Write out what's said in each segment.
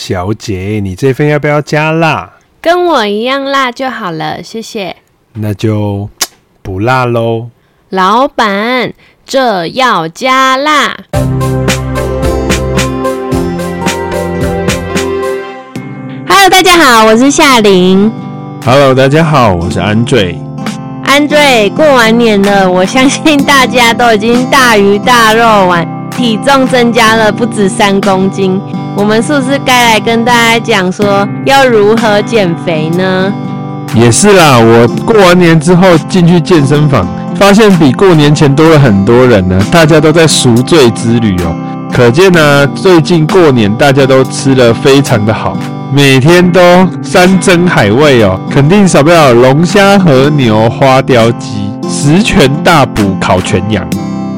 小姐，你这份要不要加辣？跟我一样辣就好了，谢谢。那就不辣喽。老板，这要加辣。Hello，大家好，我是夏琳。Hello，大家好，我是 Andre。Andre，过完年了，我相信大家都已经大鱼大肉完。体重增加了不止三公斤，我们是不是该来跟大家讲说要如何减肥呢？也是啦，我过完年之后进去健身房，发现比过年前多了很多人呢，大家都在赎罪之旅哦。可见呢，最近过年大家都吃得非常的好，每天都山珍海味哦，肯定少不了龙虾、和牛、花雕鸡、十全大补、烤全羊。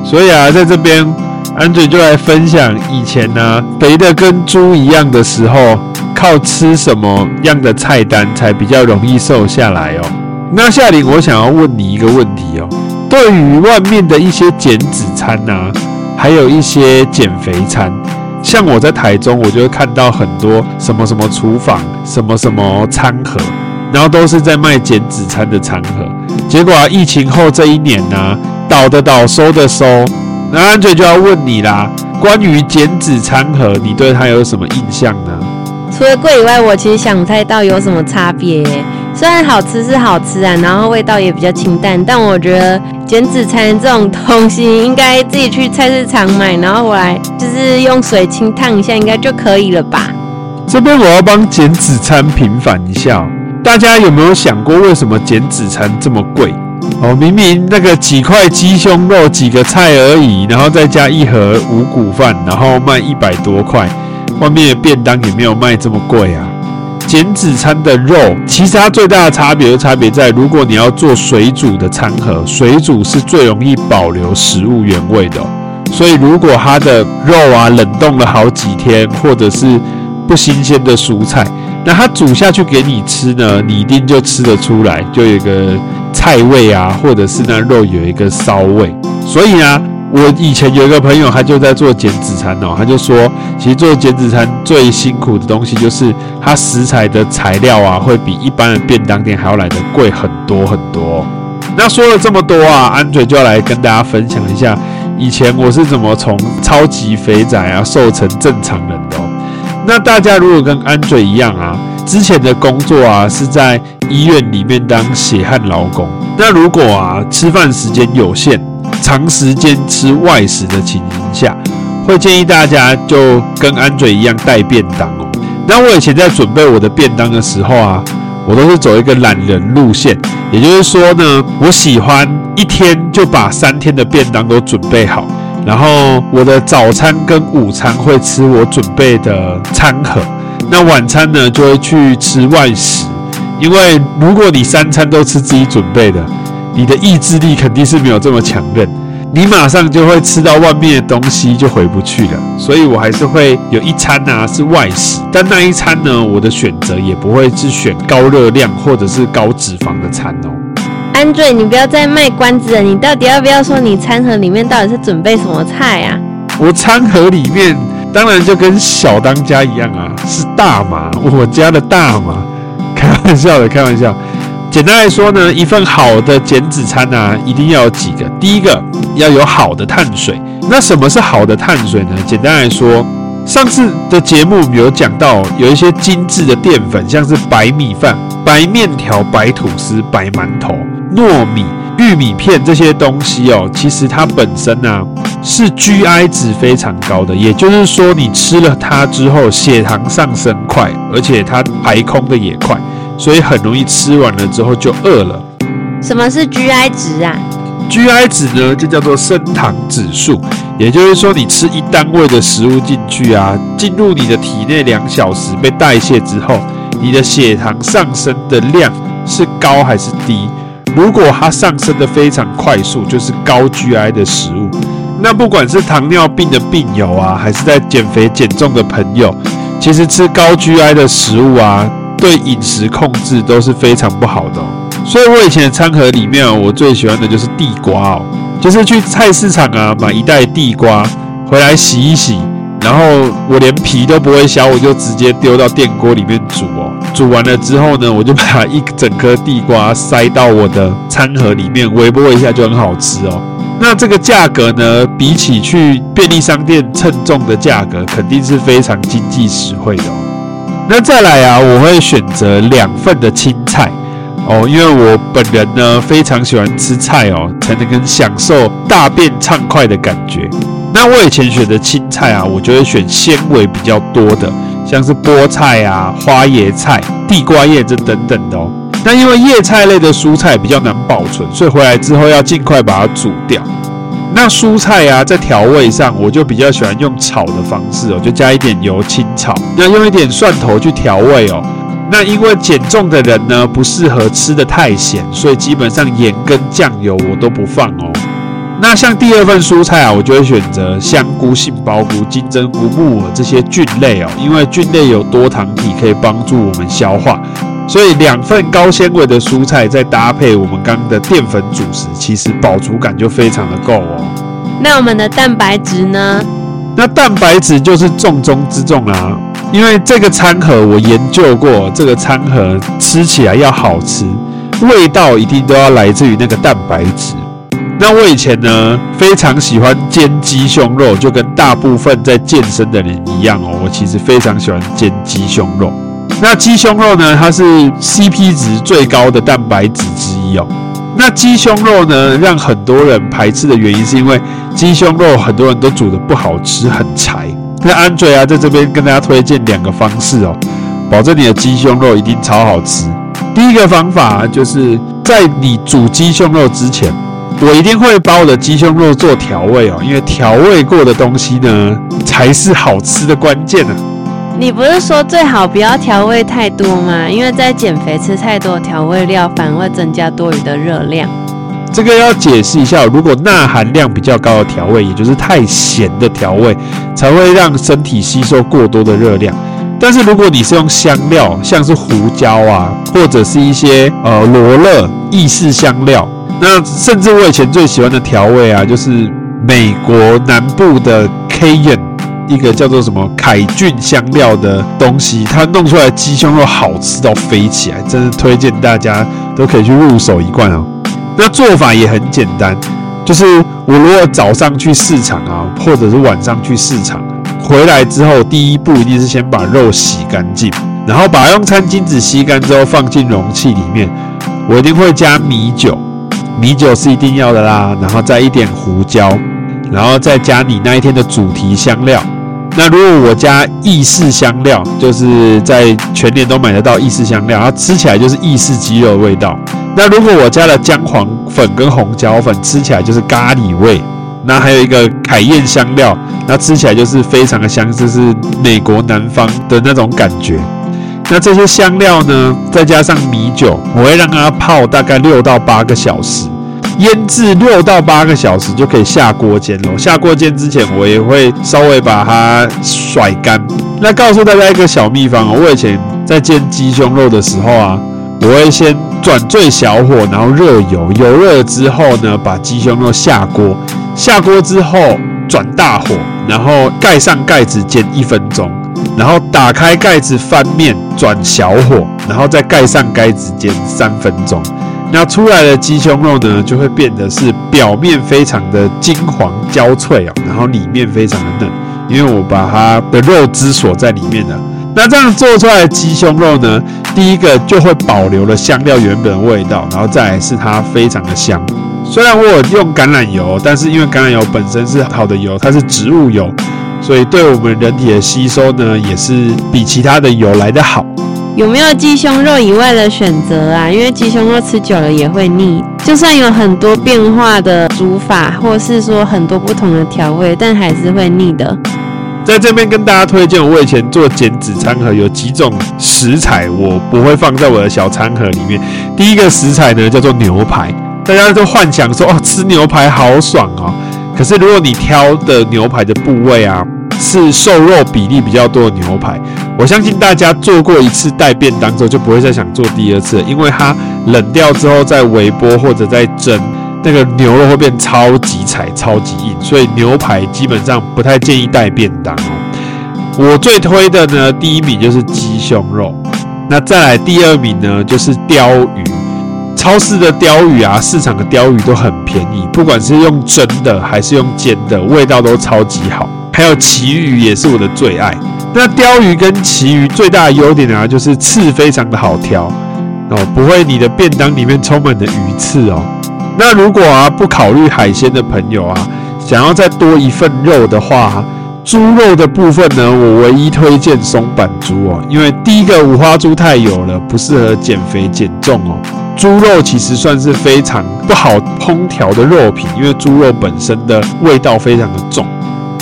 所以啊，在这边。安嘴就来分享以前呢、啊，肥的跟猪一样的时候，靠吃什么样的菜单才比较容易瘦下来哦？那夏玲，我想要问你一个问题哦，对于外面的一些减脂餐啊，还有一些减肥餐，像我在台中，我就会看到很多什么什么厨房，什么什么餐盒，然后都是在卖减脂餐的餐盒。结果啊，疫情后这一年呢、啊，倒的倒，收的收。那安嘴就要问你啦，关于减脂餐盒，你对它有什么印象呢？除了贵以外，我其实想不太到有什么差别。虽然好吃是好吃啊，然后味道也比较清淡，但我觉得减脂餐这种东西，应该自己去菜市场买，然后回来就是用水清烫一下，应该就可以了吧？这边我要帮减脂餐平反一下，大家有没有想过，为什么减脂餐这么贵？哦，明明那个几块鸡胸肉、几个菜而已，然后再加一盒五谷饭，然后卖一百多块，外面的便当也没有卖这么贵啊。减脂餐的肉，其实它最大的差别差别在，如果你要做水煮的餐盒，水煮是最容易保留食物原味的。所以如果它的肉啊冷冻了好几天，或者是不新鲜的蔬菜，那它煮下去给你吃呢，你一定就吃得出来，就有一个。菜味啊，或者是那肉有一个骚味，所以呢，我以前有一个朋友，他就在做减脂餐哦，他就说，其实做减脂餐最辛苦的东西就是，它食材的材料啊，会比一般的便当店还要来得贵很多很多。那说了这么多啊，安嘴就要来跟大家分享一下，以前我是怎么从超级肥仔啊瘦成正常人的哦。那大家如果跟安嘴一样啊。之前的工作啊，是在医院里面当血汗劳工。那如果啊，吃饭时间有限，长时间吃外食的情形下，会建议大家就跟安嘴一样带便当哦。那我以前在准备我的便当的时候啊，我都是走一个懒人路线，也就是说呢，我喜欢一天就把三天的便当都准备好，然后我的早餐跟午餐会吃我准备的餐盒。那晚餐呢，就会去吃外食，因为如果你三餐都吃自己准备的，你的意志力肯定是没有这么强韧，你马上就会吃到外面的东西就回不去了。所以我还是会有一餐啊是外食，但那一餐呢，我的选择也不会是选高热量或者是高脂肪的餐哦。安瑞，你不要再卖关子了，你到底要不要说你餐盒里面到底是准备什么菜啊？我餐盒里面。当然就跟小当家一样啊，是大麻，我家的大麻，开玩笑的，开玩笑。简单来说呢，一份好的减脂餐啊，一定要有几个。第一个要有好的碳水。那什么是好的碳水呢？简单来说，上次的节目有讲到，有一些精致的淀粉，像是白米饭、白面条、白吐司、白馒头、糯米。玉米片这些东西哦，其实它本身呢、是 GI 值非常高的，也就是说你吃了它之后血糖上升快，而且它排空的也快，所以很容易吃完了之后就饿了。什么是 GI 值啊？GI 值呢就叫做升糖指数，也就是说你吃一单位的食物进去啊，进入你的体内两小时被代谢之后，你的血糖上升的量是高还是低？如果它上升的非常快速，就是高 GI 的食物。那不管是糖尿病的病友啊，还是在减肥减重的朋友，其实吃高 GI 的食物啊，对饮食控制都是非常不好的。所以我以前的餐盒里面啊，我最喜欢的就是地瓜哦，就是去菜市场啊买一袋地瓜回来洗一洗，然后我连皮都不会削，我就直接丢到电锅里面煮哦。煮完了之后呢，我就把一整颗地瓜塞到我的餐盒里面，微波一下就很好吃哦。那这个价格呢，比起去便利商店称重的价格，肯定是非常经济实惠的哦。那再来啊，我会选择两份的青菜哦，因为我本人呢非常喜欢吃菜哦，才能跟享受大便畅快的感觉。那我以前选的青菜啊，我就会选纤维比较多的，像是菠菜啊、花椰菜、地瓜叶这等等的哦。那因为叶菜类的蔬菜比较难保存，所以回来之后要尽快把它煮掉。那蔬菜啊，在调味上，我就比较喜欢用炒的方式哦，就加一点油清炒，那用一点蒜头去调味哦。那因为减重的人呢，不适合吃得太咸，所以基本上盐跟酱油我都不放哦。那像第二份蔬菜啊，我就会选择香菇、杏鲍菇、金针菇、木耳这些菌类哦，因为菌类有多糖体，可以帮助我们消化。所以两份高纤维的蔬菜，再搭配我们刚刚的淀粉主食，其实饱足感就非常的够哦。那我们的蛋白质呢？那蛋白质就是重中之重啦，因为这个餐盒我研究过，这个餐盒吃起来要好吃，味道一定都要来自于那个蛋白质。那我以前呢，非常喜欢煎鸡胸肉，就跟大部分在健身的人一样哦，我其实非常喜欢煎鸡胸肉。那鸡胸肉呢，它是 CP 值最高的蛋白质之一哦。那鸡胸肉呢，让很多人排斥的原因是因为鸡胸肉很多人都煮得不好吃，很柴。那 Andre 啊，在这边跟大家推荐两个方式哦，保证你的鸡胸肉一定超好吃。第一个方法就是在你煮鸡胸肉之前，我一定会把我的鸡胸肉做调味哦，因为调味过的东西呢，才是好吃的关键呢。你不是说最好不要调味太多吗？因为在减肥吃太多调味料，反而会增加多余的热量。这个要解释一下，如果钠含量比较高的调味，也就是太咸的调味，才会让身体吸收过多的热量。但是如果你是用香料，像是胡椒啊，或者是一些呃罗勒、意式香料，那甚至我以前最喜欢的调味啊，就是美国南部的 Cajun。一个叫做什么凯俊香料的东西，它弄出来鸡胸肉好吃到飞起来，真的推荐大家都可以去入手一罐哦。那做法也很简单，就是我如果早上去市场啊，或者是晚上去市场，回来之后第一步一定是先把肉洗干净，然后把用餐巾纸吸干之后放进容器里面，我一定会加米酒，米酒是一定要的啦，然后再一点胡椒，然后再加你那一天的主题香料。那如果我加意式香料，就是在全年都买得到意式香料，它吃起来就是意式鸡肉的味道。那如果我加了姜黄粉跟红椒粉，吃起来就是咖喱味。那还有一个凯宴香料，那吃起来就是非常的香，就是美国南方的那种感觉。那这些香料呢，再加上米酒，我会让它泡大概六到八个小时。腌制六到八个小时就可以下锅煎了。下锅煎之前，我也会稍微把它甩干。那告诉大家一个小秘方哦，我以前在煎鸡胸肉的时候啊，我会先转最小火，然后热油，油热了之后呢，把鸡胸肉下锅。下锅之后转大火，然后盖上盖子煎一分钟，然后打开盖子翻面转小火，然后再盖上盖子煎三分钟。那出来的鸡胸肉呢，就会变得是表面非常的金黄焦脆哦，然后里面非常的嫩，因为我把它的肉汁锁在里面了。那这样做出来的鸡胸肉呢，第一个就会保留了香料原本的味道，然后再来是它非常的香。虽然我有用橄榄油，但是因为橄榄油本身是好的油，它是植物油，所以对我们人体的吸收呢，也是比其他的油来得好。有没有鸡胸肉以外的选择啊？因为鸡胸肉吃久了也会腻，就算有很多变化的煮法，或是说很多不同的调味，但还是会腻的。在这边跟大家推荐，我以前做减脂餐盒有几种食材，我不会放在我的小餐盒里面。第一个食材呢叫做牛排，大家都幻想说哦，吃牛排好爽哦。可是如果你挑的牛排的部位啊，是瘦肉比例比较多的牛排，我相信大家做过一次带便当之后就不会再想做第二次，因为它冷掉之后再微波或者再蒸，那个牛肉会变超级柴、超级硬，所以牛排基本上不太建议带便当哦。我最推的呢，第一名就是鸡胸肉，那再来第二名呢就是鲷鱼。超市的鲷鱼啊，市场的鲷鱼都很便宜，不管是用蒸的还是用煎的，味道都超级好。还有旗鱼也是我的最爱。那鲷鱼跟旗鱼最大的优点啊，就是刺非常的好挑哦，不会你的便当里面充满了鱼刺哦。那如果啊不考虑海鲜的朋友啊，想要再多一份肉的话，猪肉的部分呢，我唯一推荐松板猪哦，因为第一个五花猪太油了，不适合减肥减重哦。猪肉其实算是非常不好烹调的肉品，因为猪肉本身的味道非常的重，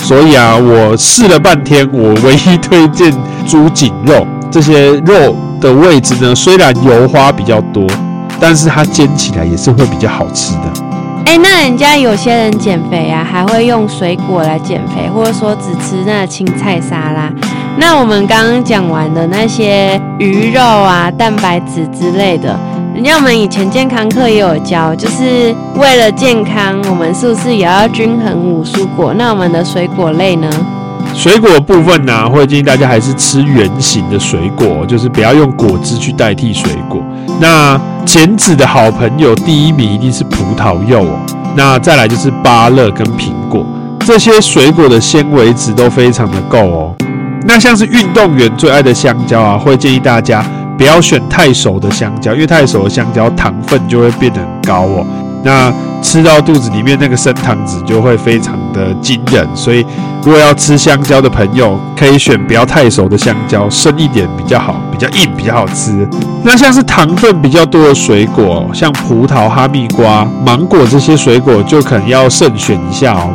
所以啊，我试了半天，我唯一推荐猪颈肉。这些肉的位置呢，虽然油花比较多，但是它煎起来也是会比较好吃的。哎，那人家有些人减肥啊，还会用水果来减肥，或者说只吃那青菜沙拉。那我们刚刚讲完的那些鱼肉啊、蛋白质之类的。人家我们以前健康课也有教，就是为了健康，我们是不是也要均衡五蔬果？那我们的水果类呢？水果部分呢、会建议大家还是吃圆形的水果，就是不要用果汁去代替水果。那减脂的好朋友，第一名一定是葡萄柚哦。那再来就是芭乐跟苹果，这些水果的纤维值都非常的够哦。那像是运动员最爱的香蕉啊，会建议大家。不要选太熟的香蕉，因为太熟的香蕉糖分就会变得很高哦。那吃到肚子里面那个升糖值就会非常的惊人。所以，如果要吃香蕉的朋友，可以选不要太熟的香蕉，生一点比较好，比较硬比较好吃。那像是糖分比较多的水果，像葡萄、哈密瓜、芒果这些水果，就可能要慎选一下哦。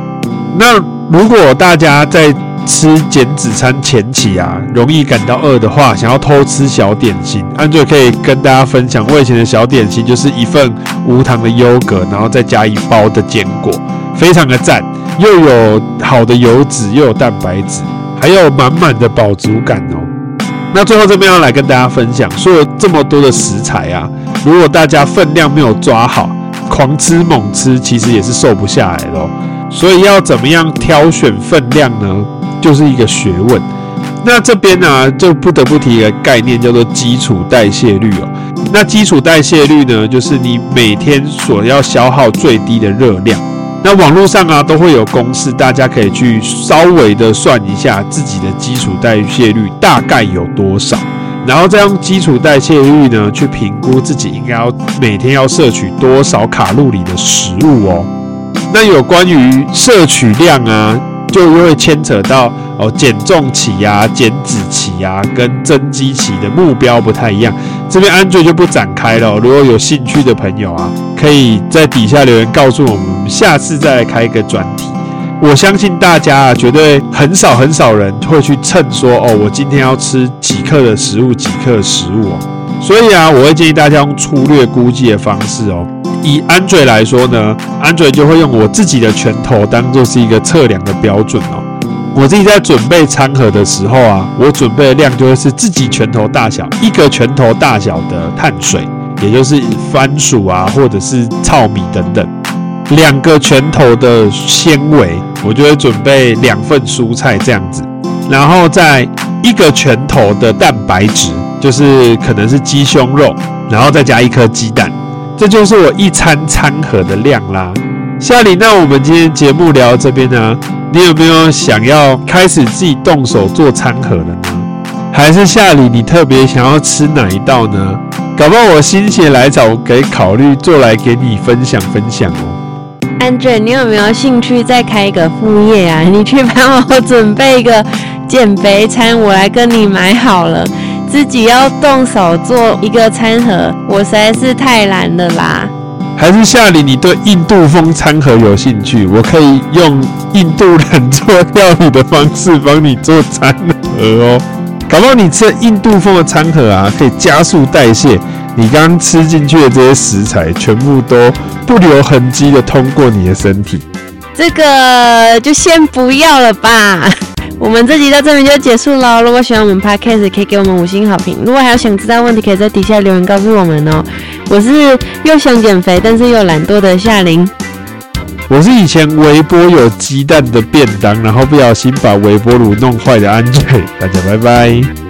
那如果大家在吃减脂餐前期啊，容易感到饿的话，想要偷吃小点心安祖可以跟大家分享，我以前的小点心就是一份无糖的优格，然后再加一包的坚果，非常的赞，又有好的油脂，又有蛋白质，还有满满的饱足感哦。那最后这边要来跟大家分享，说了这么多的食材啊，如果大家分量没有抓好，狂吃猛吃，其实也是瘦不下来的。所以要怎么样挑选分量呢？就是一个学问，那这边呢、就不得不提一个概念，叫做基础代谢率哦。那基础代谢率呢，就是你每天所要消耗最低的热量。那网络上啊都会有公式，大家可以去稍微的算一下自己的基础代谢率大概有多少，然后再用基础代谢率呢去评估自己应该要每天要摄取多少卡路里的食物哦。那有关于摄取量啊。就又会牵扯到哦，减重期呀、减脂期呀，跟增肌期的目标不太一样。这边 Andre 就不展开了。如果有兴趣的朋友啊，可以在底下留言告诉我们，我们下次再来开一个专题。我相信大家啊，绝对很少很少人会去称说哦，我今天要吃几克的食物，几克的食物。所以啊，我会建议大家用粗略估计的方式哦。以 Andre 来说呢，Andre 就会用我自己的拳头当做是一个测量的标准哦。我自己在准备餐盒的时候啊，我准备的量就会是自己拳头大小，一个拳头大小的碳水，也就是番薯啊，或者是糙米等等。两个拳头的纤维，我就会准备两份蔬菜这样子，然后再一个拳头的蛋白质，就是可能是鸡胸肉，然后再加一颗鸡蛋。这就是我一餐餐盒的量啦。夏琳，那我们今天节目聊到这边呢，你有没有想要开始自己动手做餐盒了呢？还是夏琳，你特别想要吃哪一道呢？搞不好我心血来潮，可以考虑做来给你分享分享哦。安姐你有没有兴趣再开一个副业啊？你去帮我准备一个减肥餐，我来跟你买好了。自己要动手做一个餐盒，我实在是太懒了啦。还是夏琳，你对印度风餐盒有兴趣？我可以用印度人做料理的方式帮你做餐盒哦。搞不好你吃印度风的餐盒啊，可以加速代谢。你刚刚吃进去的这些食材，全部都不留痕迹的通过你的身体。这个就先不要了吧。我们这集到这里就结束了。如果喜欢我们 Podcast，可以给我们五星好评。如果还有想知道问题，可以在底下留言告诉我们哦。我是又想减肥但是又懒惰的夏琳。我是以前微波有鸡蛋的便当，然后不小心把微波炉弄坏的安杰。大家拜拜。